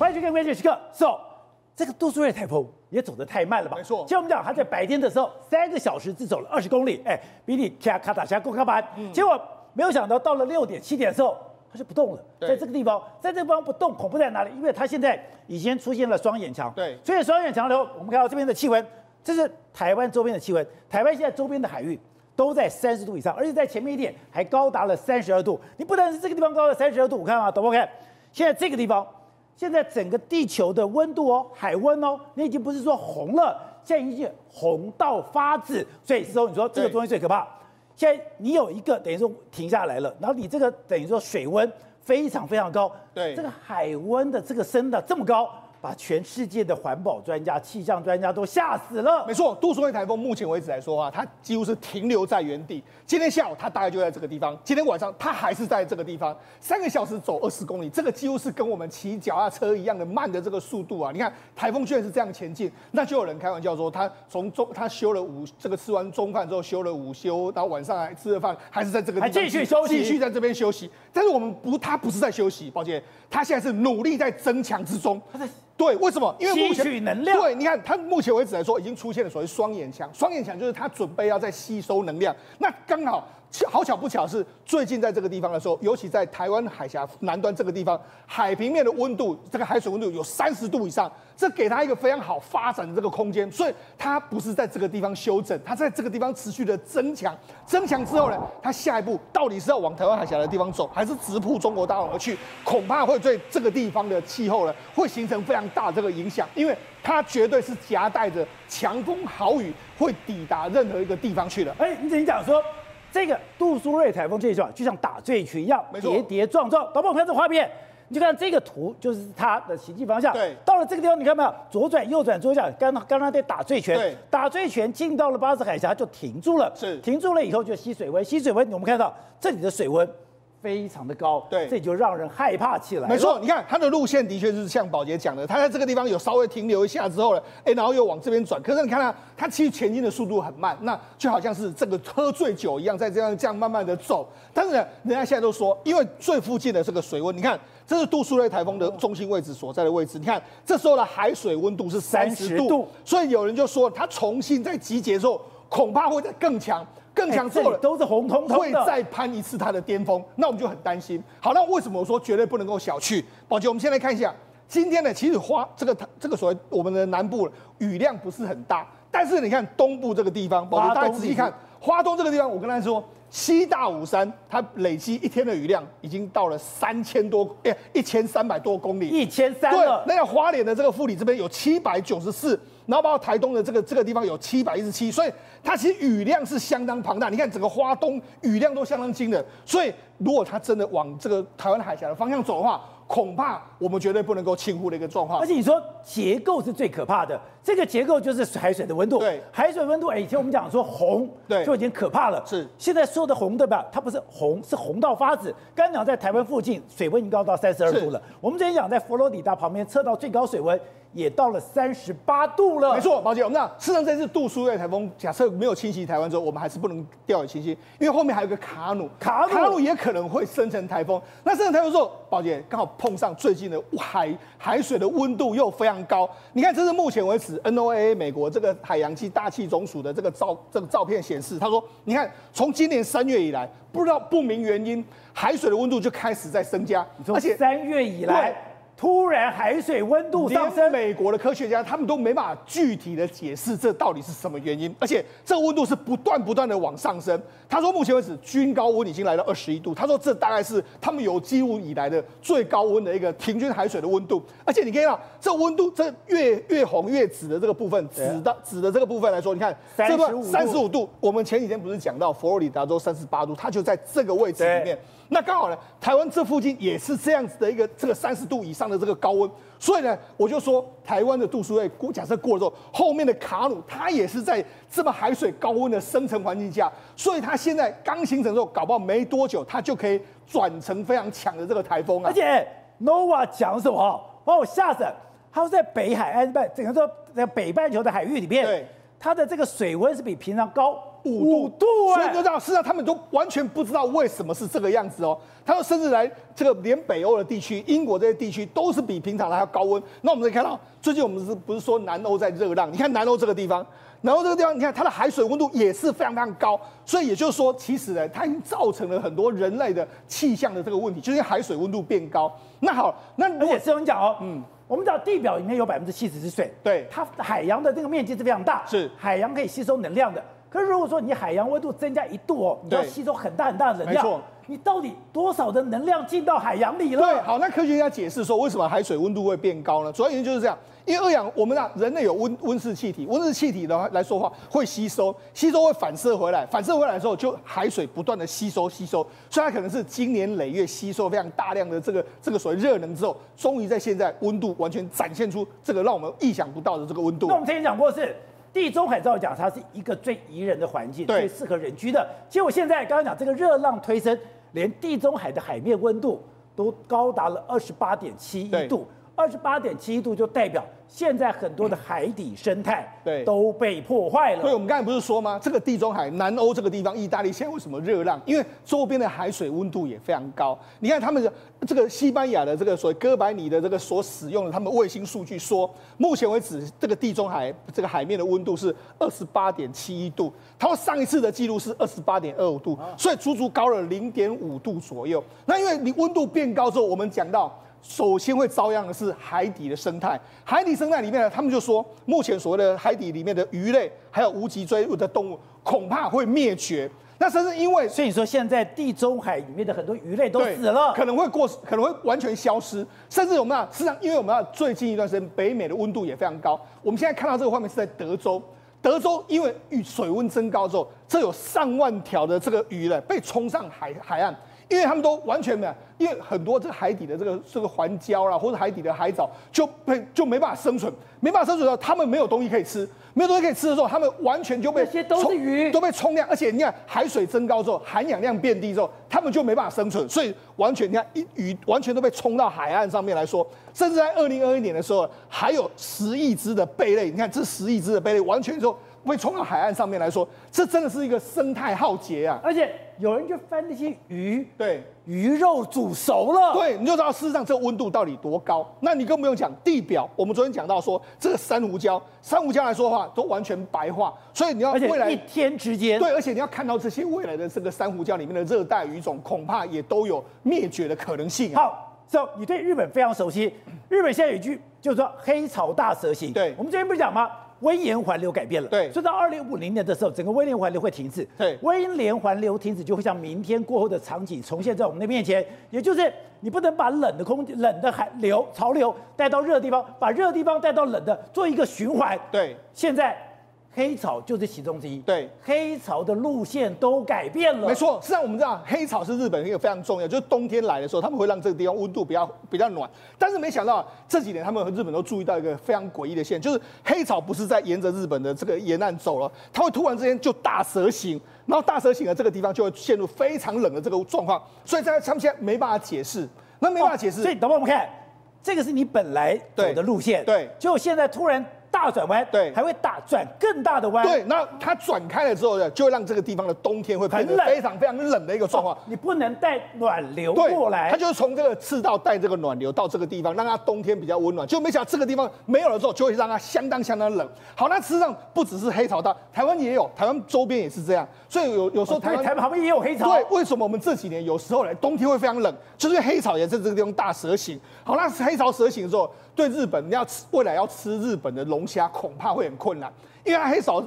欢迎去看关键时刻。So，这个杜苏芮台风也走得太慢了吧？没错。像我们讲，它在白天的时候三个小时只走了二十公里，哎，比你卡卡塔峡够卡板。结果没有想到到了六点七点的时候，它就不动了。在这个地方，在这个地方不动，恐怖在哪里？因为它现在已经出现了双眼墙。对。所以双眼墙的时候，我们看到这边的气温，这是台湾周边的气温。台湾现在周边的海域都在三十度以上，而且在前面一点还高达了三十二度。你不但是这个地方高了三十二度，我看啊，懂不看？现在这个地方。现在整个地球的温度哦，海温哦，你已经不是说红了，现在已经红到发紫。所以时候你说这个东西最可怕。现在你有一个等于说停下来了，然后你这个等于说水温非常非常高。对，这个海温的这个升的这么高。把全世界的环保专家、气象专家都吓死了。没错，杜苏芮台风目前为止来说啊，它几乎是停留在原地。今天下午它大概就在这个地方，今天晚上它还是在这个地方。三个小时走二十公里，这个几乎是跟我们骑脚踏车一样的慢的这个速度啊！你看台风居然是这样前进，那就有人开玩笑说，他从中他休了午这个吃完中饭之后休了午休，然后晚上还吃了饭，还是在这个地方继续休息，继续在这边休息。但是我们不，他不是在休息，抱歉，他现在是努力在增强之中。他在。对，为什么？因为目前能量。对，你看，它目前为止来说，已经出现了所谓双眼墙。双眼墙就是它准备要再吸收能量。那刚好。好巧不巧是最近在这个地方的时候，尤其在台湾海峡南端这个地方，海平面的温度，这个海水温度有三十度以上，这给它一个非常好发展的这个空间。所以它不是在这个地方休整，它在这个地方持续的增强。增强之后呢，它下一步到底是要往台湾海峡的地方走，还是直扑中国大陆而去？恐怕会对这个地方的气候呢，会形成非常大这个影响，因为它绝对是夹带着强风豪雨，会抵达任何一个地方去的。哎，你怎讲说？这个杜苏芮台风这一段就像打醉拳一样，跌跌撞撞。导播，我们看这画面，你就看这个图，就是它的行进方向。对，到了这个地方，你看没有？左转、右转、左转，刚刚刚在打醉拳。对，打醉拳进到了巴士海峡就停住了。是，停住了以后就吸水温，吸水温，我们看到这里的水温。非常的高，对，这就让人害怕起来。没错，你看它的路线的确是像宝杰讲的，它在这个地方有稍微停留一下之后呢，哎，然后又往这边转。可是你看它，它其实前进的速度很慢，那就好像是这个喝醉酒一样，在这样这样慢慢的走。但是呢，人家现在都说，因为最附近的这个水温，你看这是杜苏芮台风的中心位置所在的位置，你看这时候的海水温度是三十度，度，所以有人就说它重新在集结之后，恐怕会再更强。更强之后都是红彤彤的，会再攀一次它的巅峰，那我们就很担心。好，那为什么我说绝对不能够小觑？宝杰，我们先来看一下今天呢，其实花这个这个所谓我们的南部雨量不是很大，但是你看东部这个地方，宝杰大家仔细看，花东这个地方，我跟大家说，西大武山它累积一天的雨量已经到了三千多，哎，一千三百多公里，一千三。对，那要花莲的这个富里这边有七百九十四。然后包括台东的这个这个地方有七百一十七，所以它其实雨量是相当庞大。你看整个花东雨量都相当惊人，所以如果它真的往这个台湾海峡的方向走的话，恐怕我们绝对不能够轻忽的一个状况。而且你说结构是最可怕的，这个结构就是海水的温度。对，海水温度，哎，以前我们讲说红，对，就已经可怕了。是，现在说的红对吧？它不是红，是红到发紫。刚刚讲在台湾附近，水温已经高到三十二度了。我们之前讲在佛罗里达旁边测到最高水温。也到了三十八度了。没错，宝姐，我们讲，事实上这次杜苏芮台风假设没有侵袭台湾之后，我们还是不能掉以轻心，因为后面还有个卡努，卡努，卡努也可能会生成台风。那生成台风之后，宝姐刚好碰上最近的海海水的温度又非常高。你看，这是目前为止 NOAA 美国这个海洋暨大气总署的这个照这个照片显示，他说，你看从今年三月以来，不知道不明原因，海水的温度就开始在增加，而且三月以来。突然海水温度上升，美国的科学家他们都没办法具体的解释这到底是什么原因，而且这个温度是不断不断的往上升。他说目前为止均高温已经来到二十一度，他说这大概是他们有记录以来的最高温的一个平均海水的温度。而且你可以看到这温度这越越红越紫的这个部分，紫的紫的这个部分来说，你看三十五三十五度。我们前几天不是讲到佛罗里达州三十八度，它就在这个位置里面。那刚好呢，台湾这附近也是这样子的一个这个三十度以上的这个高温，所以呢，我就说台湾的杜苏芮估假设过了之后，后面的卡努它也是在这么海水高温的生成环境下，所以它现在刚形成之后，搞不好没多久它就可以转成非常强的这个台风啊。而且 Nova 讲什么？把我吓死！它是在北海岸半，整个说在北半球的海域里面，对，它的这个水温是比平常高五度，所以你就知道，事实上他们都完全不知道为什么是这个样子哦。他说，甚至来这个连北欧的地区，英国这些地区都是比平常还要高温。那我们可以看到，最近我们是不是说南欧在热浪？你看南欧这个地方。然后这个地方，你看它的海水温度也是非常非常高，所以也就是说，其实呢，它已经造成了很多人类的气象的这个问题，就是因为海水温度变高。那好，那而且是我们讲哦，嗯，我们知道地表里面有百分之七十是水，对，它海洋的这个面积是非常大，是海洋可以吸收能量的。可是如果说你海洋温度增加一度哦，你要吸收很大很大的能量，没错，你到底多少的能量进到海洋里了？对，好，那科学家解释说，为什么海水温度会变高呢？主要原因就是这样。因为二氧，我们啊，人类有温温室气体，温室气体的话来说话会吸收，吸收会反射回来，反射回来之后，就海水不断的吸收吸收，所以它可能是经年累月吸收非常大量的这个这个所谓热能之后，终于在现在温度完全展现出这个让我们意想不到的这个温度。那我们之前讲过是地中海，照讲它是一个最宜人的环境，最适合人居的。结果现在刚刚讲这个热浪推升，连地中海的海面温度都高达了二十八点七一度。二十八点七度就代表现在很多的海底生态对都被破坏了。所以我们刚才不是说吗？这个地中海南欧这个地方，意大利现在为什么热浪？因为周边的海水温度也非常高。你看他们的这个西班牙的这个所谓哥白尼的这个所使用的他们卫星数据说，目前为止这个地中海这个海面的温度是二十八点七一度，他说上一次的记录是二十八点二五度，所以足足高了零点五度左右。那因为你温度变高之后，我们讲到。首先会遭殃的是海底的生态，海底生态里面呢，他们就说，目前所谓的海底里面的鱼类，还有无脊椎的动物，恐怕会灭绝。那甚至因为，所以你说现在地中海里面的很多鱼类都死了，可能会过，可能会完全消失。甚至我们啊，事实上，因为我们啊，最近一段时间北美的温度也非常高。我们现在看到这个画面是在德州，德州因为水温增高之后，这有上万条的这个鱼呢被冲上海海岸。因为他们都完全没有，因为很多这个海底的这个这个环礁啦，或者海底的海藻就被就没办法生存，没办法生存的时候，他们没有东西可以吃，没有东西可以吃的时候，他们完全就被这些都是鱼。都被冲量，而且你看海水增高之后，含氧量变低之后，他们就没办法生存，所以完全你看一鱼完全都被冲到海岸上面来说，甚至在二零二一年的时候，还有十亿只的贝类，你看这十亿只的贝类完全就被冲到海岸上面来说，这真的是一个生态浩劫啊，而且。有人就翻那些鱼，对，鱼肉煮熟了，对，你就知道事实上这温度到底多高。那你更不用讲地表，我们昨天讲到说这个珊瑚礁，珊瑚礁来说的话都完全白化，所以你要未来一天之间，对，而且你要看到这些未来的这个珊瑚礁里面的热带鱼种，恐怕也都有灭绝的可能性。好，so 你对日本非常熟悉，日本现在有一句就是说黑潮大蛇行，对，我们之前不是讲吗？温盐环流改变了，对，所以到二零五零年的时候，整个威廉环流会停止，对，温盐环流停止就会像明天过后的场景重现在我们的面前，也就是你不能把冷的空冷的海流潮流带到热的地方，把热的地方带到冷的，做一个循环，对，现在。黑潮就是其中之一。对，黑潮的路线都改变了。没错，实际上我们知道黑潮是日本一个非常重要，就是冬天来的时候，他们会让这个地方温度比较比较暖。但是没想到这几年他们和日本都注意到一个非常诡异的现象，就是黑潮不是在沿着日本的这个沿岸走了，它会突然之间就大蛇行，然后大蛇行的这个地方就会陷入非常冷的这个状况。所以在他们现在没办法解释，那没办法解释。哦、所以等会我们看，这个是你本来走的路线，对，结果现在突然。大转弯，对，还会大转更大的弯，对。那它转开了之后呢，就会让这个地方的冬天会变得非常非常冷的一个状况。你不能带暖流过来，它就是从这个赤道带这个暖流到这个地方，让它冬天比较温暖。就没想到这个地方没有了之后，就会让它相当相当冷。好，那事实上不只是黑潮大，台湾也有，台湾周边也是这样。所以有有时候台湾、哦、台湾旁边也有黑潮。对，为什么我们这几年有时候呢，冬天会非常冷，就是黑潮也在这个地方大蛇行。好，那黑潮蛇行的时候。对日本，你要吃未来要吃日本的龙虾，恐怕会很困难，因为它黑潮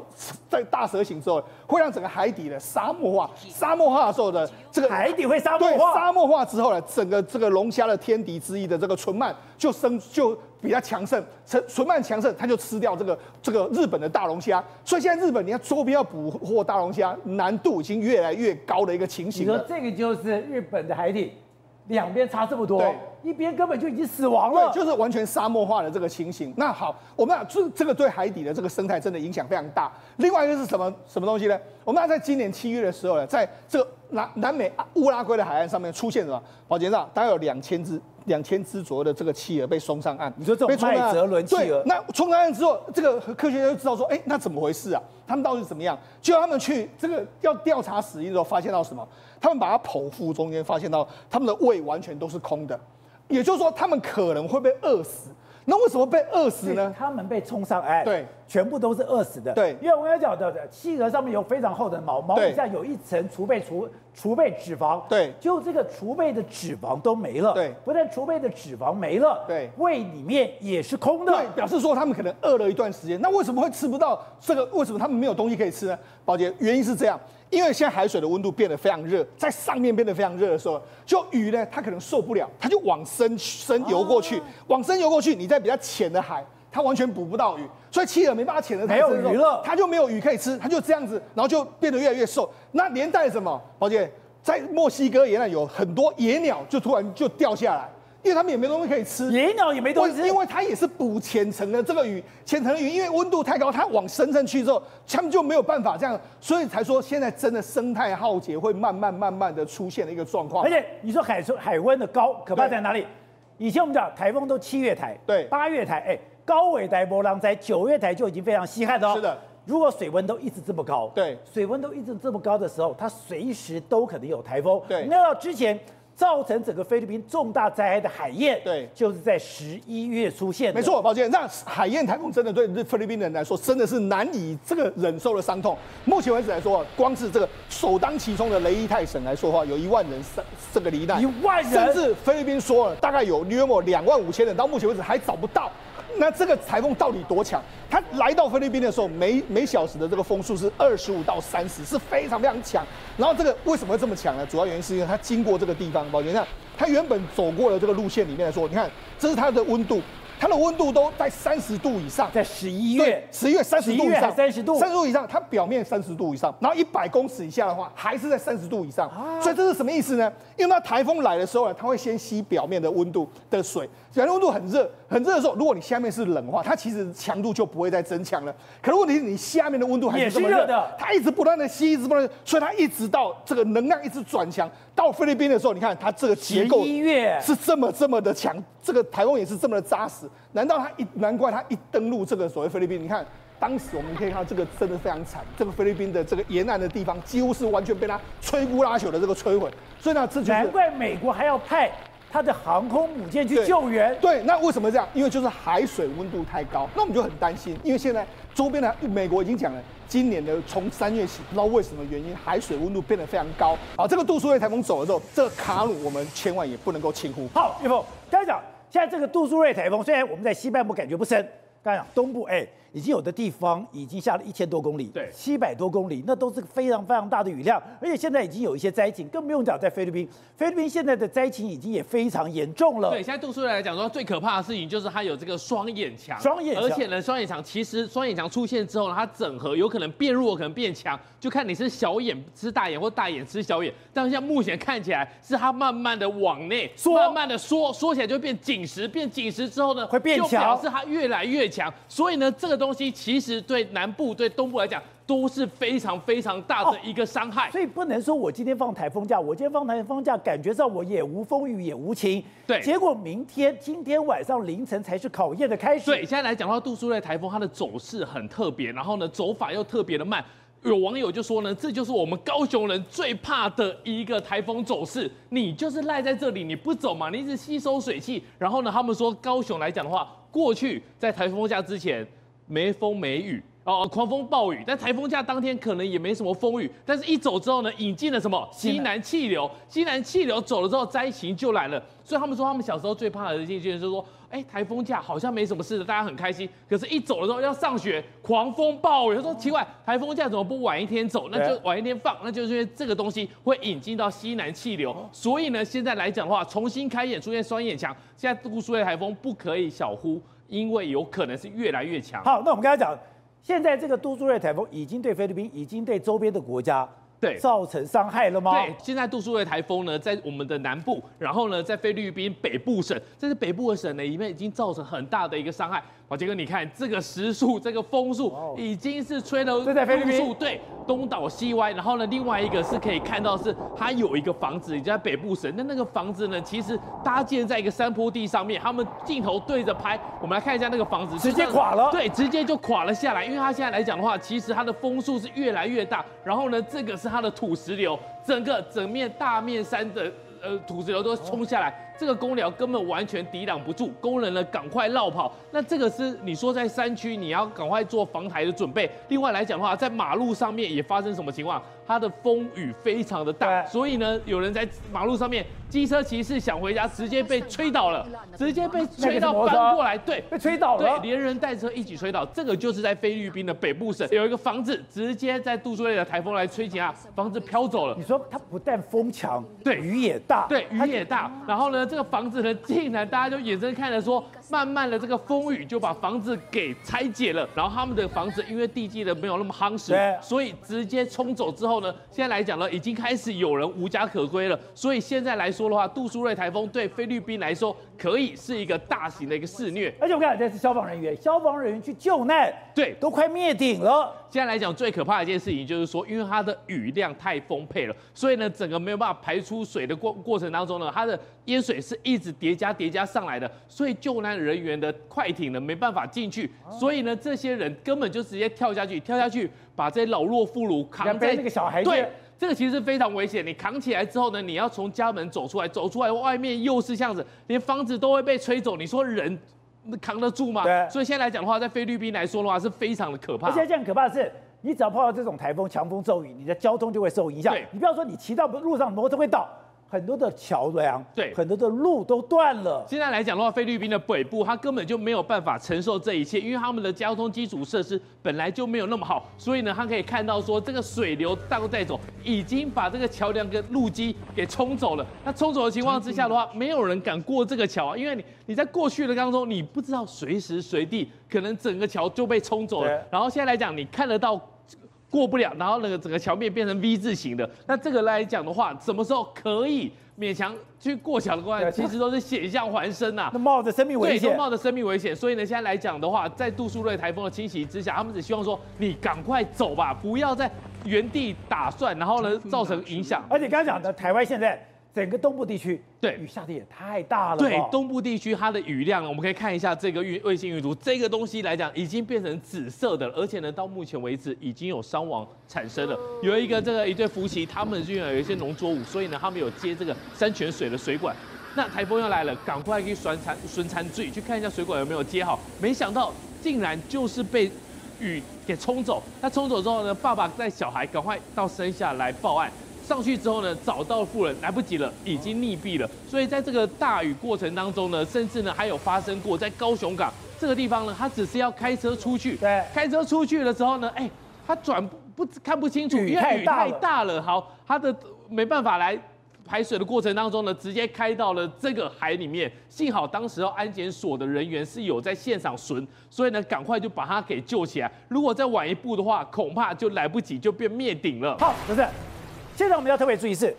在大蛇行之后，会让整个海底的沙漠化。沙漠化的时候的这个海底会沙漠化。对，沙漠化之后呢，整个这个龙虾的天敌之一的这个唇鳗就生就比较强盛，唇唇鳗强盛，它就吃掉这个这个日本的大龙虾。所以现在日本你看周边要捕获大龙虾，难度已经越来越高的一个情形了。你说这个就是日本的海底。两边差这么多，一边根本就已经死亡了，对就是完全沙漠化的这个情形。那好，我们讲这这个对海底的这个生态真的影响非常大。另外一个是什么什么东西呢？我们在今年七月的时候呢，在这个南南美乌拉圭的海岸上面出现什么？宝杰上大概有两千只。两千只左右的这个企鹅被送上岸，你说这种麦哲伦企鹅，那冲上岸之后，这个科学家就知道说，哎，那怎么回事啊？他们到底是怎么样？就他们去这个要调查死因的时候，发现到什么？他们把它剖腹中间发现到他们的胃完全都是空的，也就是说，他们可能会被饿死。那为什么被饿死呢？他们被冲上岸，对，全部都是饿死的。对，因为我刚才讲的，企鹅上面有非常厚的毛，毛底下有一层储备储储备脂肪。对，就这个储备的脂肪都没了。对，不但储备的脂肪没了，对，胃里面也是空的。对，表示说他们可能饿了一段时间。那为什么会吃不到这个？为什么他们没有东西可以吃呢？宝杰，原因是这样。因为现在海水的温度变得非常热，在上面变得非常热的时候，就鱼呢，它可能受不了，它就往深深游过去，往深游过去。你在比较浅的海，它完全捕不到鱼，所以企鹅没办法潜得太深，没有鱼了，它就没有鱼可以吃，它就这样子，然后就变得越来越瘦。那连带什么？宝姐，在墨西哥沿岸有很多野鸟，就突然就掉下来。因为他们也没东西可以吃，野鸟也没东西吃，因为它也是捕浅层的这个鱼，浅层鱼因为温度太高，它往深层去之后，他们就没有办法这样，所以才说现在真的生态浩劫会慢慢慢慢的出现的一个状况。而且你说海水海温的高可怕在哪里？以前我们讲台风都七月台，对，八月台，哎，高纬台波浪在九月台就已经非常稀罕了哦。是的，如果水温都一直这么高，对，水温都一直这么高的时候，它随时都可能有台风。对，那到之前。造成整个菲律宾重大灾害的海燕，对，就是在十一月出现的。没错，抱歉，那海燕台风真的对菲律宾人来说，真的是难以这个忍受的伤痛。目前为止来说，光是这个首当其冲的雷伊泰省来说的话，有一万人三这个罹难，一万人，甚至菲律宾说了，大概有约莫两万五千人，到目前为止还找不到。那这个台风到底多强？它来到菲律宾的时候，每每小时的这个风速是二十五到三十，是非常非常强。然后这个为什么会这么强呢？主要原因是因为它经过这个地方，宝杰，你看它原本走过的这个路线里面来说，你看这是它的温度。它的温度都在三十度以上，在十一月，十一月三十度以上，三十度，三十度以上，它表面三十度以上，然后一百公尺以下的话，还是在三十度以上。啊、所以这是什么意思呢？因为那台风来的时候呢，它会先吸表面的温度的水，表面温度很热，很热的时候，如果你下面是冷的话，它其实强度就不会再增强了。可是问题是你下面的温度还是这么热的，它一直不断的吸，一直不断，所以它一直到这个能量一直转强。到菲律宾的时候，你看它这个结构是这么这么的强，这个台风也是这么的扎实。难道他一难怪他一登陆这个所谓菲律宾？你看当时我们可以看到这个真的非常惨，这个菲律宾的这个沿岸的地方几乎是完全被他摧枯拉朽的这个摧毁。所以呢，这就是难怪美国还要派它的航空母舰去救援。对，对，那为什么这样？因为就是海水温度太高，那我们就很担心，因为现在周边的美国已经讲了。今年的从三月起，不知道为什么原因，海水温度变得非常高。好，这个杜苏芮台风走了之后，这个卡努我们千万也不能够轻忽。好，岳峰，刚才讲，现在这个杜苏芮台风虽然我们在西半部感觉不深，刚讲东部，哎。已经有的地方已经下了一千多公里，对，七百多公里，那都是非常非常大的雨量，而且现在已经有一些灾情，更不用讲在菲律宾，菲律宾现在的灾情已经也非常严重了。对，现在杜苏芮来讲说，最可怕的事情就是它有这个双眼强，双眼强，而且呢，双眼强其实双眼强出现之后呢，它整合有可能变弱，可能变强，就看你是小眼吃大眼或大眼吃小眼。但是像目前看起来是它慢慢的往内缩，慢慢的缩，缩起来就会变紧实，变紧实之后呢，会变强，就表示它越来越强。所以呢，这个东西其实。对南部、对东部来讲都是非常非常大的一个伤害，哦，所以不能说我今天放台风假，我今天放台风假，感觉上我也无风雨也无晴。对，结果明天、今天晚上凌晨才是考验的开始。对，现在来讲的话，杜苏芮台风它的走势很特别，然后呢走法又特别的慢。有网友就说呢，这就是我们高雄人最怕的一个台风走势，你就是赖在这里，你不走嘛，你一直吸收水汽。然后呢，他们说高雄来讲的话，过去在台风假之前。没风没雨哦，狂风暴雨，但台风假当天可能也没什么风雨，但是一走之后呢，引进了什么西南气流，西南气流走了之后，灾情就来了。所以他们说，他们小时候最怕的一件事就是说，哎，台风假好像没什么事的，大家很开心。可是，一走了之后要上学，狂风暴雨，他说奇怪，台风假怎么不晚一天走？那就晚一天放，那就是因为这个东西会引进到西南气流。所以呢，现在来讲的话，重新开演出现双眼强，现在杜苏芮台风不可以小忽。因为有可能是越来越强。好，那我们刚才讲，现在这个杜苏芮台风已经对菲律宾，已经对周边的国家对，造成伤害了吗？对，现在杜苏芮台风呢，在我们的南部，然后呢，在菲律宾北部省，这是北部的省呢，里面已经造成很大的一个伤害。宝杰哥，你看这个时速，这个风速已经是吹了，这在菲律宾，对，东倒西歪。然后呢，另外一个是可以看到是它有一个房子，也就在北部省。那那个房子呢，其实搭建在一个山坡地上面，他们镜头对着拍，我们来看一下那个房子，直接垮了，对，直接就垮了下来。因为它现在来讲的话，其实它的风速是越来越大。然后呢，这个是它的土石流，整个整面大面山的呃土石流都冲下来。这个公寮根本完全抵挡不住，工人呢赶快绕跑。那这个是你说在山区，你要赶快做防台的准备。另外来讲的话，在马路上面也发生什么情况？它的风雨非常的大，所以呢，有人在马路上面，机车骑士想回家，直接被吹倒了，直接被吹到翻过来，对，被吹倒了，对，连人带车一起吹倒。这个就是在菲律宾的北部省，有一个房子直接在杜苏芮的台风来吹起啊，房子飘走了。你说它不但风强，对，雨也大，对，雨也大，然后呢？这个房子呢，竟然大家就眼睁睁看着说，慢慢的这个风雨就把房子给拆解了。然后他们的房子因为地基的没有那么夯实，所以直接冲走之后呢，现在来讲呢，已经开始有人无家可归了。所以现在来说的话，杜苏芮台风对菲律宾来说可以是一个大型的一个肆虐。而且我看这是消防人员，消防人员去救难，对，都快灭顶了。现在来讲最可怕的一件事情就是说，因为它的雨量太丰沛了，所以呢，整个没有办法排出水的过过程当中呢，它的淹水是一直叠加叠加上来的，所以救难人员的快艇呢没办法进去，所以呢，这些人根本就直接跳下去，跳下去把这些老弱妇孺扛在那个小孩对，这个其实是非常危险。你扛起来之后呢，你要从家门走出来，走出来外面又是这样子，连房子都会被吹走，你说人扛得住吗？对。所以现在来讲的话，在菲律宾来说的话，是非常的可怕。而且这样可怕的是。你只要碰到这种台风、强风骤雨，你的交通就会受影响。对，你不要说你骑到路上摩托会倒，很多的桥梁，对，很多的路都断了。现在来讲的话，菲律宾的北部它根本就没有办法承受这一切，因为他们的交通基础设施本来就没有那么好，所以呢，他可以看到说这个水流倒带走，已经把这个桥梁跟路基给冲走了。那冲走的情况之下的话，没有人敢过这个桥啊，因为你你在过去的当中，你不知道随时随地可能整个桥就被冲走了。然后现在来讲，你看得到。过不了，然后那个整个桥面变成 V 字形的，那这个来讲的话，什么时候可以勉强去过桥的话，其实都是险象环生呐、啊，那冒着生命危险，对，都冒着生命危险。所以呢，现在来讲的话，在杜苏芮台风的侵袭之下，他们只希望说你赶快走吧，不要在原地打算，然后呢造成影响。而且刚刚讲的台湾现在。整个东部地区，对，雨下的也太大了。对，东部地区它的雨量，我们可以看一下这个卫卫星云图，这个东西来讲已经变成紫色的了，而且呢，到目前为止已经有伤亡产生了。有一个这个一对夫妻，他们居然有一些农作物，所以呢，他们有接这个山泉水的水管。那台风要来了，赶快去栓残栓残注意去看一下水管有没有接好。没想到竟然就是被雨给冲走。那冲走之后呢，爸爸带小孩赶快到山下来报案。上去之后呢，找到富人来不及了，已经溺毙了。所以在这个大雨过程当中呢，甚至呢还有发生过在高雄港这个地方呢，他只是要开车出去，对，开车出去的时候呢，哎，他转不看不清楚，因为雨太大了，好，他的没办法来排水的过程当中呢，直接开到了这个海里面。幸好当时安检所的人员是有在现场巡，所以呢，赶快就把他给救起来。如果再晚一步的话，恐怕就来不及，就变灭顶了。好，不是。现在我们要特别注意是，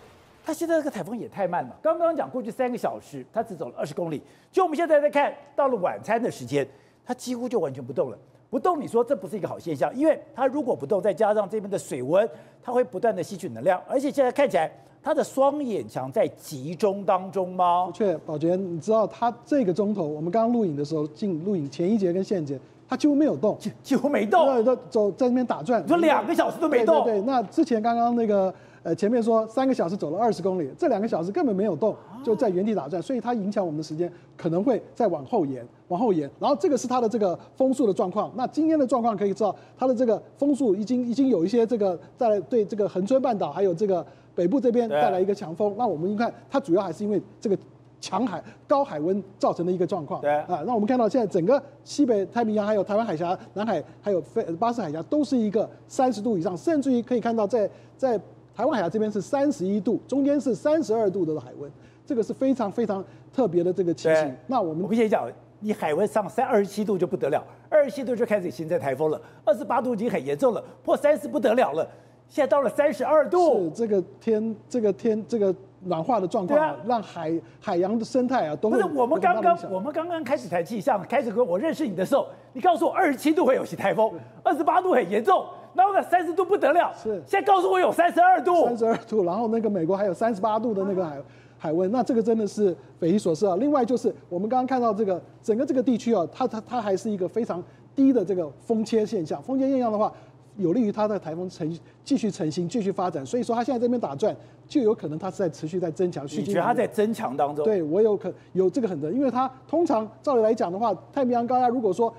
它现在这个台风也太慢了。刚刚讲过去三个小时，它只走了二十公里。就我们现在在看到了晚餐的时间，它几乎就完全不动了。不动，你说这不是一个好现象，因为它如果不动，再加上这边的水温，它会不断的吸取能量。而且现在看起来，它的双眼墙在集中当中吗？确，宝杰，你知道它这个钟头，我们刚刚录影的时候，进录影前一节跟现节，它几乎没有动，几几乎没动，对，走在那边打转。你说两个小时都没动？对，对，对，那之前刚刚那个。呃，前面说三个小时走了二十公里，这两个小时根本没有动，就在原地打转，所以它影响我们的时间可能会再往后延，往后延。然后这个是它的这个风速的状况。那今天的状况可以知道，它的这个风速已经已经有一些这个在对这个恒春半岛还有这个北部这边带来一个强风。那我们一看，它主要还是因为这个强海高海温造成的一个状况。对啊，那我们看到现在整个西北太平洋还有台湾海峡、南海还有非巴士海峡都是一个三十度以上，甚至于可以看到在在。台湾海峡这边是三十一度，中间是三十二度的海温，这个是非常非常特别的这个情形。那我们我们先讲，你海温上三二十七度就不得了，二十七度就开始形成台风了，二十八度已经很严重了，破三十不得了了。现在到了三十二度。是这个天，这个天，这个暖化的状况啊，让海海洋的生态啊都会。不是我们刚刚我们刚刚开始谈气象，开始跟我认识你的时候，你告诉我二十七度会有些台风，二十八度很严重，然后呢三十度不得了。是。现在告诉我有三十二度。三十二度，然后那个美国还有三十八度的那个海。海温，那这个真的是匪夷所思啊！另外就是我们刚刚看到这个整个这个地区啊，它它它还是一个非常低的这个风切现象。风切现象的话，有利于它的台风成继续成型、继续发展。所以说，它现在这边打转，就有可能它是在持续在增强。你觉得它在增强当中？对，我有可有这个很的，因为它通常照理来讲的话，太平洋高压如果说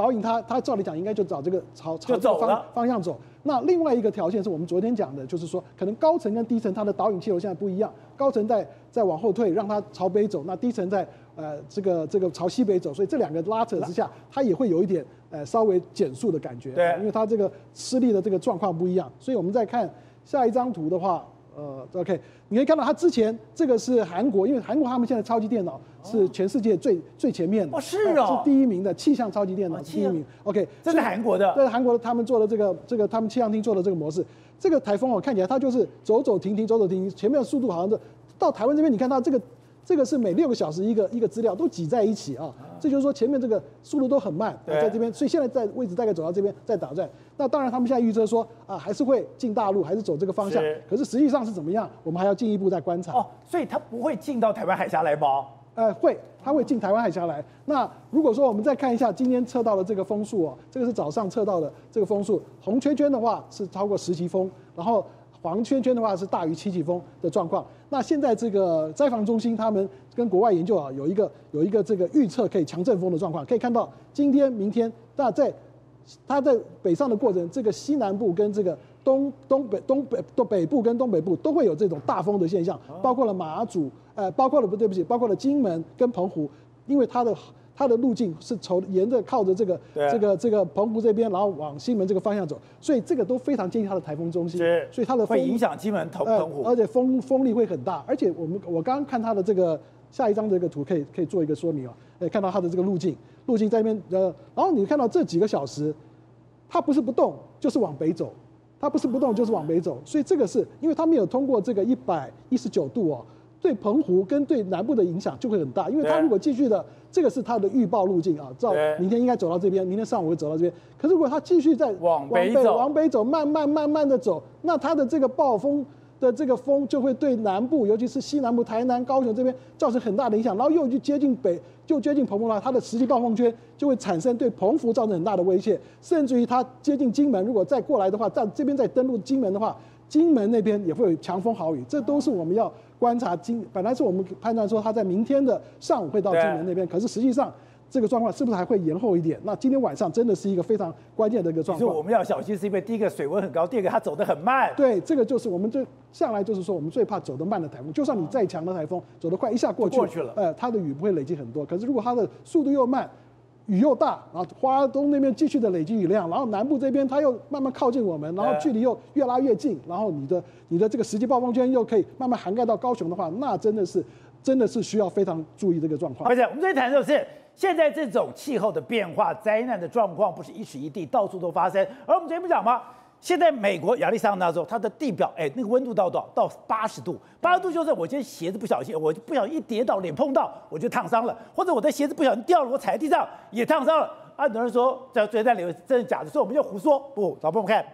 导引它，它照理讲应该就找这个朝朝这个方方向走。那另外一个条件是我们昨天讲的，就是说可能高层跟低层它的导引气流现在不一样，高层在在往后退，让它朝北走，那低层在呃这个这个朝西北走，所以这两个拉扯之下，它也会有一点呃稍微减速的感觉，对，因为它这个施力的这个状况不一样，所以我们再看下一张图的话。呃，OK，你可以看到它之前这个是韩国，因为韩国他们现在超级电脑是全世界最、哦、最前面的，哦是哦，是第一名的气象超级电脑、哦、第一名。OK，这是韩国的，这是韩国的他们做的这个这个他们气象厅做的这个模式，这个台风哦看起来它就是走走停停走走停停，前面的速度好像是到台湾这边，你看到这个。这个是每六个小时一个一个资料都挤在一起啊，这就是说前面这个速度都很慢，在这边，所以现在在位置大概走到这边在打转。那当然他们现在预测说啊，还是会进大陆，还是走这个方向。可是实际上是怎么样，我们还要进一步再观察。哦，所以它不会进到台湾海峡来吗？呃，会，它会进台湾海峡来。那如果说我们再看一下今天测到的这个风速哦，这个是早上测到的这个风速，红圈圈的话是超过十级风，然后。黄圈圈的话是大于七级风的状况。那现在这个灾防中心他们跟国外研究啊，有一个有一个这个预测可以强阵风的状况。可以看到今天、明天，那在它在北上的过程，这个西南部跟这个东东北东北东北部跟东北部都会有这种大风的现象，包括了马祖，呃，包括了不对不起，包括了金门跟澎湖，因为它的。它的路径是从沿着靠着这个这个这个澎湖这边，然后往西门这个方向走，所以这个都非常接近它的台风中心，所以它的风会影响金门、澎湖，而且风风力会很大。而且我们我刚刚看它的这个下一张这个图，可以可以做一个说明啊，诶，看到它的这个路径，路径在那边呃，然后你看到这几个小时，它不是不动，就是往北走，它不是不动就是往北走，所以这个是因为它没有通过这个一百一十九度哦。对澎湖跟对南部的影响就会很大，因为它如果继续的，这个是它的预报路径啊，照明天应该走到这边，明天上午会走到这边。可是如果它继续在往北走，往北走，慢慢慢慢的走，那它的这个暴风的这个风就会对南部，尤其是西南部、台南、高雄这边造成很大的影响，然后又去接近北，就接近澎湖了，它的实际暴风圈就会产生对澎湖造成很大的威胁，甚至于它接近金门，如果再过来的话，在这边再登陆金门的话，金门那边也会有强风豪雨，这都是我们要。观察今本来是我们判断说它在明天的上午会到金门那边，可是实际上这个状况是不是还会延后一点？那今天晚上真的是一个非常关键的一个状况。所以我们要小心，是因为第一个水温很高，第二个它走得很慢。对，这个就是我们最向来就是说我们最怕走得慢的台风。就算你再强的台风，走得快一下过去过去了，呃，它的雨不会累积很多。可是如果它的速度又慢。雨又大，然后花东那边继续的累积雨量，然后南部这边它又慢慢靠近我们，然后距离又越拉越近，然后你的你的这个实际暴风圈又可以慢慢涵盖到高雄的话，那真的是真的是需要非常注意这个状况。不是，我们这里谈的就是现在这种气候的变化、灾难的状况，不是一时一地，到处都发生。而我们昨天不讲吗？现在美国亚利桑那州，它的地表，哎，那个温度到多少？到八十度。八十度就是我今天鞋子不小心，我就不小心一跌倒，脸碰到，我就烫伤了；或者我的鞋子不小心掉了，我踩在地上也烫伤了。啊，很多人说在昨天在留真的假的，所以我们就胡说。不，老朋友看，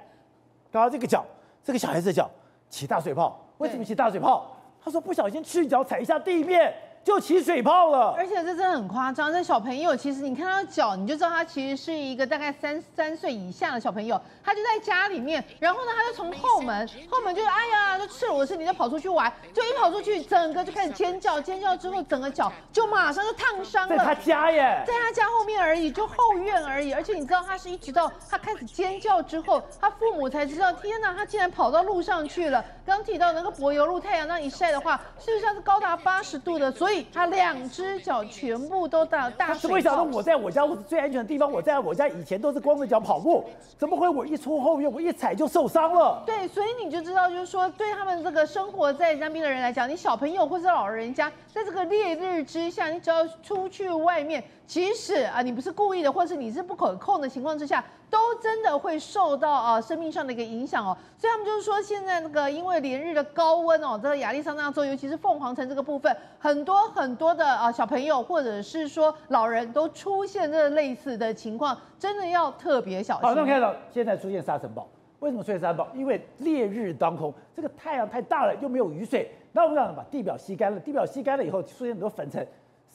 刚刚这个脚，这个小孩子的脚起大水泡，为什么起大水泡？他说不小心赤脚踩一下地面。就起水泡了，而且这真的很夸张。这小朋友其实你看他脚，你就知道他其实是一个大概三三岁以下的小朋友。他就在家里面，然后呢，他就从后门，后门就哎呀，就赤裸的身体就跑出去玩，就一跑出去，整个就开始尖叫，尖叫之后，整个脚就马上就烫伤了。在他家耶，在他家后面而已，就后院而已。而且你知道，他是一直到他开始尖叫之后，他父母才知道，天哪，他竟然跑到路上去了。刚提到那个柏油路，太阳那一晒的话，事实上是高达八十度的，所以。他两只脚全部都到大水泡。他是为什么我在我家我是最安全的地方？我在我家以前都是光着脚跑步，怎么会我一出后院我一踩就受伤了？对，所以你就知道，就是说对他们这个生活在那边的人来讲，你小朋友或是老人家，在这个烈日之下，你只要出去外面。即使啊你不是故意的，或是你是不可控的情况之下，都真的会受到啊生命上的一个影响哦。所以他们就是说，现在那个因为连日的高温哦，这个亚利桑那州，尤其是凤凰城这个部分，很多很多的啊小朋友或者是说老人都出现这类似的情况，真的要特别小心。好，那我们看到现在出现沙尘暴，为什么出现沙尘暴？因为烈日当空，这个太阳太大了，又没有雨水，那我们讲把地表吸干了，地表吸干了以后，出现很多粉尘。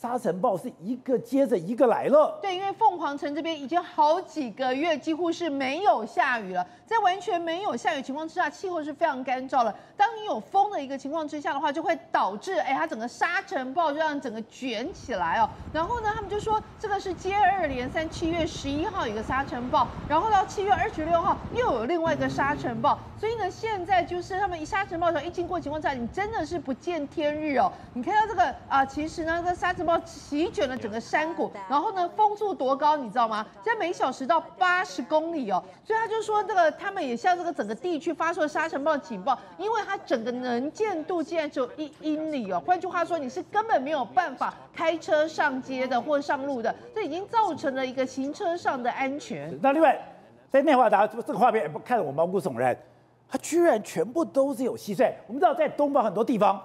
沙尘暴是一个接着一个来了。对，因为凤凰城这边已经好几个月几乎是没有下雨了，在完全没有下雨情况之下，气候是非常干燥了。当你有风的一个情况之下的话，就会导致哎，它整个沙尘暴就让整个卷起来哦。然后呢，他们就说这个是接二连三，七月十一号有一个沙尘暴，然后到七月二十六号又有另外一个沙尘暴。所以呢，现在就是他们一沙尘暴的时候一经过情况下，你真的是不见天日哦。你看到这个啊，其实呢，这沙尘暴。席卷了整个山谷，然后呢，风速多高，你知道吗？现在每小时到八十公里哦，所以他就说这个他们也向这个整个地区发出了沙尘暴警报，因为它整个能见度竟然只有一英里哦。换句话说，你是根本没有办法开车上街的或上路的，这已经造成了一个行车上的安全。那另外，在内华达这个画面看得我毛骨悚然，它居然全部都是有蟋蟀。我们知道在东方很多地方。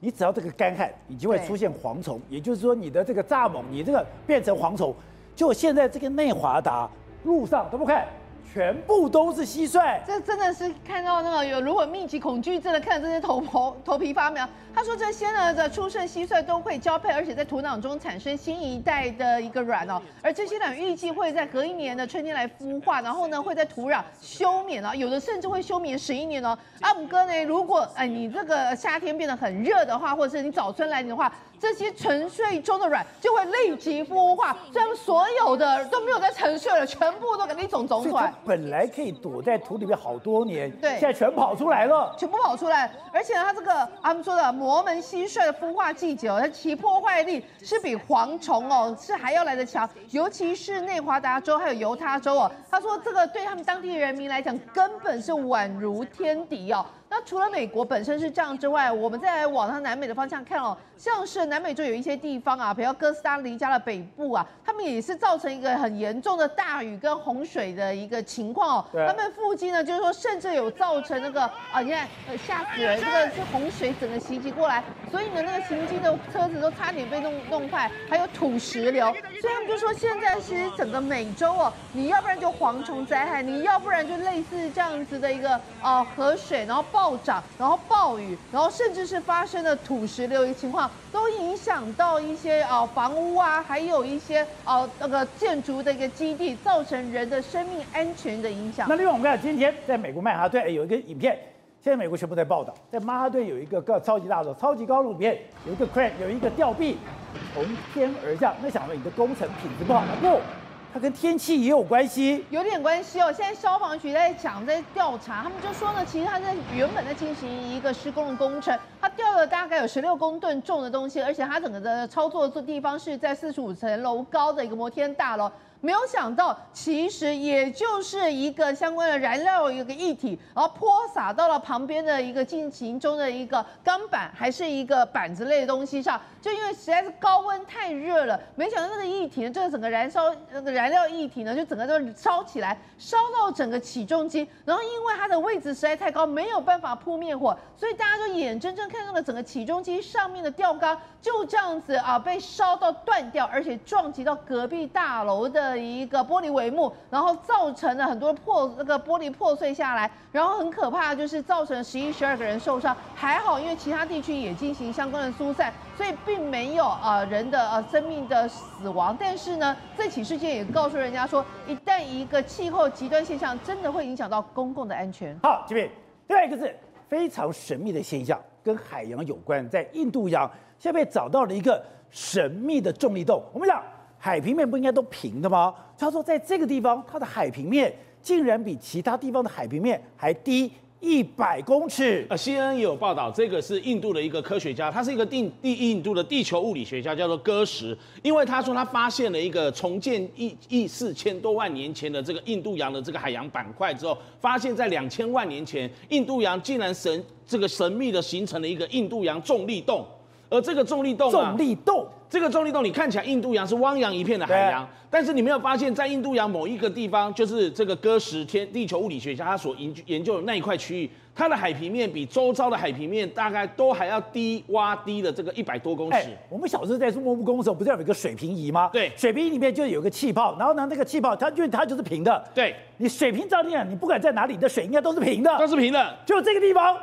你只要这个干旱，你就会出现蝗虫，也就是说你的这个蚱蜢，你这个变成蝗虫。就现在这个内华达路上都不看。全部都是蟋蟀，这真的是看到那个有如果密集恐惧症的，看这些头头头皮发麻。他说这些呢的出生蟋蟀都会交配，而且在土壤中产生新一代的一个卵哦。而这些卵预计会在隔一年的春天来孵化，然后呢会在土壤休眠啊，有的甚至会休眠十一年哦。阿姆哥呢，如果哎你这个夏天变得很热的话，或者是你早春来临的话。这些沉睡中的卵就会立即孵化，所以他们所有的都没有在沉睡了，全部都给你种种出来。本来可以躲在土里面好多年，对，现在全跑出来了，全部跑出来。而且呢，它这个他们说的摩门蟋蟀的孵化季节哦，它其破坏力是比蝗虫哦是还要来得强，尤其是内华达州还有犹他州哦，他说这个对他们当地人民来讲根本是宛如天敌哦。那除了美国本身是这样之外，我们再来往它南美的方向看哦，像是南美洲有一些地方啊，比如哥斯达黎加的北部啊，他们也是造成一个很严重的大雨跟洪水的一个情况哦。他们附近呢，就是说甚至有造成那个啊，你看呃吓死人，这个是洪水整个袭击过来，所以呢那个行经的车子都差点被弄弄坏，还有土石流，所以他们就说现在其实整个美洲哦，你要不然就蝗虫灾害，你要不然就类似这样子的一个啊河水，然后暴。暴涨，然后暴雨，然后甚至是发生的土石流的情况，都影响到一些啊房屋啊，还有一些啊那个建筑的一个基地，造成人的生命安全的影响。那另外我们看今天在美国曼哈顿有一个影片，现在美国全部在报道，在曼哈顿有一个个超级大楼、超级高楼里面有一个 crane，有一个吊臂从天而降。那想问你的工程品质不好吗，不？它跟天气也有关系，有点关系哦。现在消防局在讲，在调查，他们就说呢，其实他在原本在进行一个施工的工程，他吊了大概有十六公吨重的东西，而且他整个的操作的地方是在四十五层楼高的一个摩天大楼。没有想到，其实也就是一个相关的燃料一个液体，然后泼洒到了旁边的一个进行中的一个钢板，还是一个板子类的东西上。就因为实在是高温太热了，没想到那个液体呢，这个整个燃烧那个燃料液体呢，就整个都烧起来，烧到整个起重机。然后因为它的位置实在太高，没有办法扑灭火，所以大家就眼睁睁看那个整个起重机上面的吊钢就这样子啊被烧到断掉，而且撞击到隔壁大楼的。的一个玻璃帷幕，然后造成了很多破那个玻璃破碎下来，然后很可怕的就是造成十一十二个人受伤，还好因为其他地区也进行相关的疏散，所以并没有呃人的呃生命的死亡。但是呢，这起事件也告诉人家说，一旦一个气候极端现象真的会影响到公共的安全。好，这边第二个是非常神秘的现象，跟海洋有关，在印度洋现在被找到了一个神秘的重力洞。我们讲。海平面不应该都平的吗？他说，在这个地方，它的海平面竟然比其他地方的海平面还低一百公尺。呃，CNN 也有报道，这个是印度的一个科学家，他是一个地地印度的地球物理学家，叫做戈什。因为他说他发现了一个重建一亿四千多万年前的这个印度洋的这个海洋板块之后，发现在两千万年前，印度洋竟然神这个神秘的形成了一个印度洋重力洞。而这个重力洞，重力洞，这个重力洞，你看起来印度洋是汪洋一片的海洋，但是你没有发现，在印度洋某一个地方，就是这个哥什天地球物理学家他所研究研究的那一块区域，它的海平面比周遭的海平面大概都还要低洼低的这个一百多公尺。我们小时候在做木工的时候，不是有一个水平仪吗？对，水平仪里面就有个气泡，然后呢，那个气泡它就它就是平的。对，你水平照定，你不管在哪里，你的水应该都是平的，都是平的，就这个地方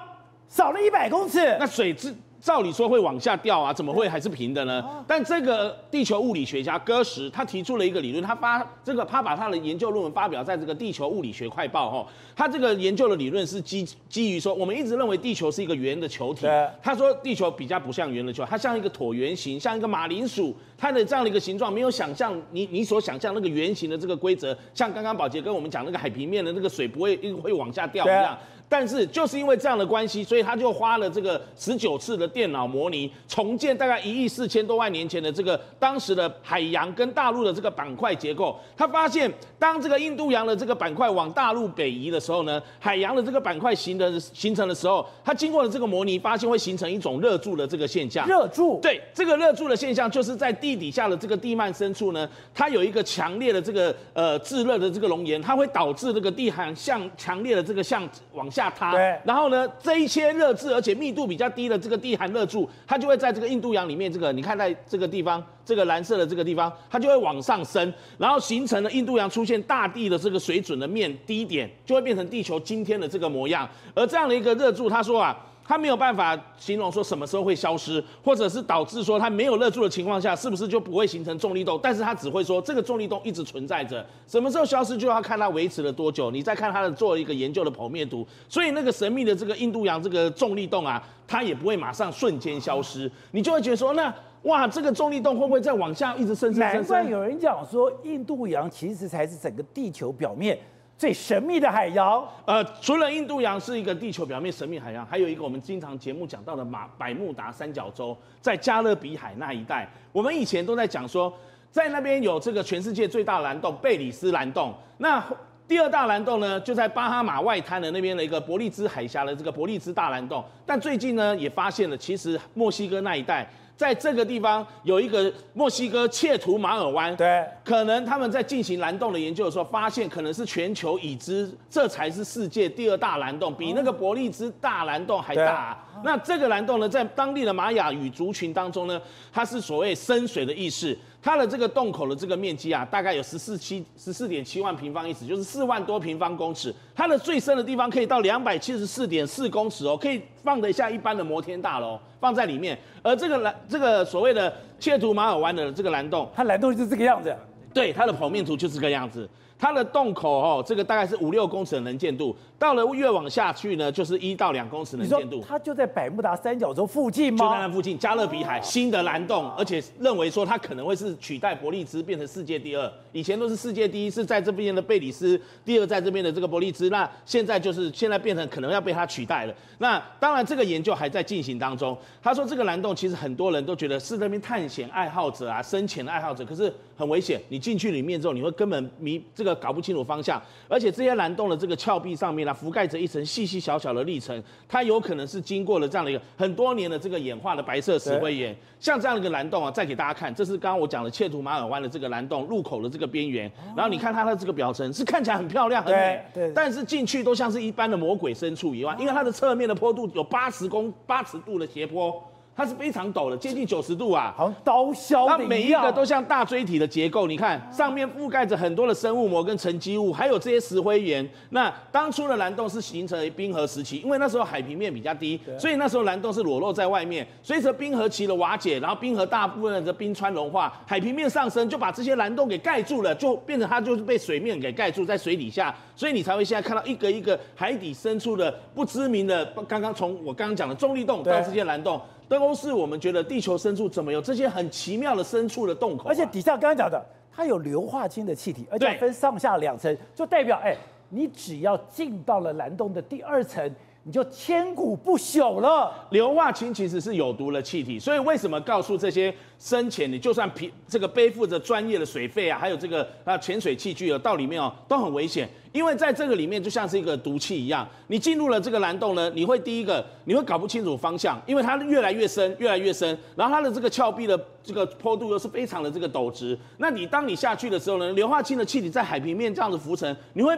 少了一百公尺，那水质。照理说会往下掉啊，怎么会还是平的呢？但这个地球物理学家戈什他提出了一个理论，他发这个他把他的研究论文发表在这个地球物理学快报哈。他这个研究的理论是基基于说，我们一直认为地球是一个圆的球体，他说地球比较不像圆的球，它像一个椭圆形，像一个马铃薯，它的这样的一个形状没有想象你你所想象那个圆形的这个规则，像刚刚宝杰跟我们讲那个海平面的那个水不会会往下掉一样。但是就是因为这样的关系，所以他就花了这个十九次的电脑模拟，重建大概一亿四千多万年前的这个当时的海洋跟大陆的这个板块结构。他发现，当这个印度洋的这个板块往大陆北移的时候呢，海洋的这个板块形的形成的时候，它经过了这个模拟，发现会形成一种热柱的这个现象。热柱？对，这个热柱的现象就是在地底下的这个地幔深处呢，它有一个强烈的这个呃炙热的这个熔岩，它会导致这个地海向强烈的这个向往下塌，对，然后呢，这一些热质而且密度比较低的这个地寒热柱，它就会在这个印度洋里面，这个你看在这个地方，这个蓝色的这个地方，它就会往上升，然后形成了印度洋出现大地的这个水准的面低点，就会变成地球今天的这个模样。而这样的一个热柱，他说啊。它没有办法形容说什么时候会消失，或者是导致说它没有热柱的情况下，是不是就不会形成重力洞？但是它只会说这个重力洞一直存在着，什么时候消失就要看它维持了多久。你再看它的做一个研究的剖面图，所以那个神秘的这个印度洋这个重力洞啊，它也不会马上瞬间消失，你就会觉得说，那哇，这个重力洞会不会再往下一直升升升升？难怪有人讲说，印度洋其实才是整个地球表面。最神秘的海洋，呃，除了印度洋是一个地球表面神秘海洋，还有一个我们经常节目讲到的马百慕达三角洲，在加勒比海那一带。我们以前都在讲说，在那边有这个全世界最大蓝洞——贝里斯蓝洞。那第二大蓝洞呢，就在巴哈马外滩的那边的一个伯利兹海峡的这个伯利兹大蓝洞。但最近呢，也发现了，其实墨西哥那一带。在这个地方有一个墨西哥切图马尔湾，对，可能他们在进行蓝洞的研究的时候，发现可能是全球已知，这才是世界第二大蓝洞，比那个伯利兹大蓝洞还大啊。那这个蓝洞呢，在当地的玛雅语族群当中呢，它是所谓深水的意思。它的这个洞口的这个面积啊，大概有十四七十四点七万平方英尺，就是四万多平方公尺。它的最深的地方可以到两百七十四点四公尺哦，可以放得下一般的摩天大楼放在里面。而这个蓝，这个所谓的切图马尔湾的这个蓝洞，它蓝洞就是这个样子。对，它的剖面图就是这个样子。它的洞口哦，这个大概是五六公尺的能见度，到了越往下去呢，就是一到两公尺能见度。它就在百慕达三角洲附近吗？就在那附近，加勒比海新的蓝洞，而且认为说它可能会是取代伯利兹变成世界第二。以前都是世界第一是在这边的贝里斯，第二在这边的这个伯利兹，那现在就是现在变成可能要被它取代了。那当然这个研究还在进行当中。他说这个蓝洞其实很多人都觉得是那边探险爱好者啊，深潜的爱好者，可是很危险。你进去里面之后，你会根本迷这个搞不清楚方向，而且这些蓝洞的这个峭壁上面呢、啊，覆盖着一层细细小小的礫尘，它有可能是经过了这样的一个很多年的这个演化的白色石灰岩。像这样的一个蓝洞啊，再给大家看，这是刚刚我讲的切图马尔湾的这个蓝洞入口的这个边缘，然后你看它的这个表层是看起来很漂亮很美，对，但是进去都像是一般的魔鬼深处一样，因为它的侧面的坡度有八十公八十度的斜坡。它是非常陡的，接近九十度啊，好像刀削。它每一个都像大锥体的结构，你看上面覆盖着很多的生物膜跟沉积物，还有这些石灰岩。那当初的蓝洞是形成于冰河时期，因为那时候海平面比较低，所以那时候蓝洞是裸露在外面。随着冰河期的瓦解，然后冰河大部分的冰川融化，海平面上升，就把这些蓝洞给盖住了，就变成它就是被水面给盖住在水底下，所以你才会现在看到一个一个海底深处的不知名的，刚刚从我刚刚讲的中立洞到这些蓝洞。都是我们觉得地球深处怎么有这些很奇妙的深处的洞口，啊，而且底下刚刚讲的，它有硫化氢的气体，而且分上下两层，就代表哎，你只要进到了蓝洞的第二层，你就千古不朽了。硫化氢其实是有毒的气体，所以为什么告诉这些深潜，你就算皮这个背负着专业的水费啊，还有这个啊潜水器具啊，到里面哦都很危险。因为在这个里面就像是一个毒气一样，你进入了这个蓝洞呢，你会第一个你会搞不清楚方向，因为它越来越深，越来越深，然后它的这个峭壁的这个坡度又是非常的这个陡直。那你当你下去的时候呢，硫化氢的气体在海平面这样子浮沉，你会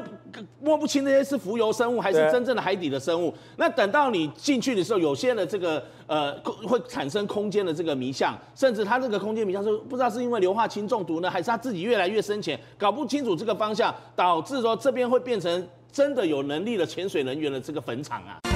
摸不清那些是浮游生物还是真正的海底的生物。那等到你进去的时候，有些的这个呃会产生空间的这个迷向，甚至他这个空间迷向是不知道是因为硫化氢中毒呢，还是他自己越来越深潜，搞不清楚这个方向，导致说这边。会变成真的有能力的潜水人员的这个坟场啊！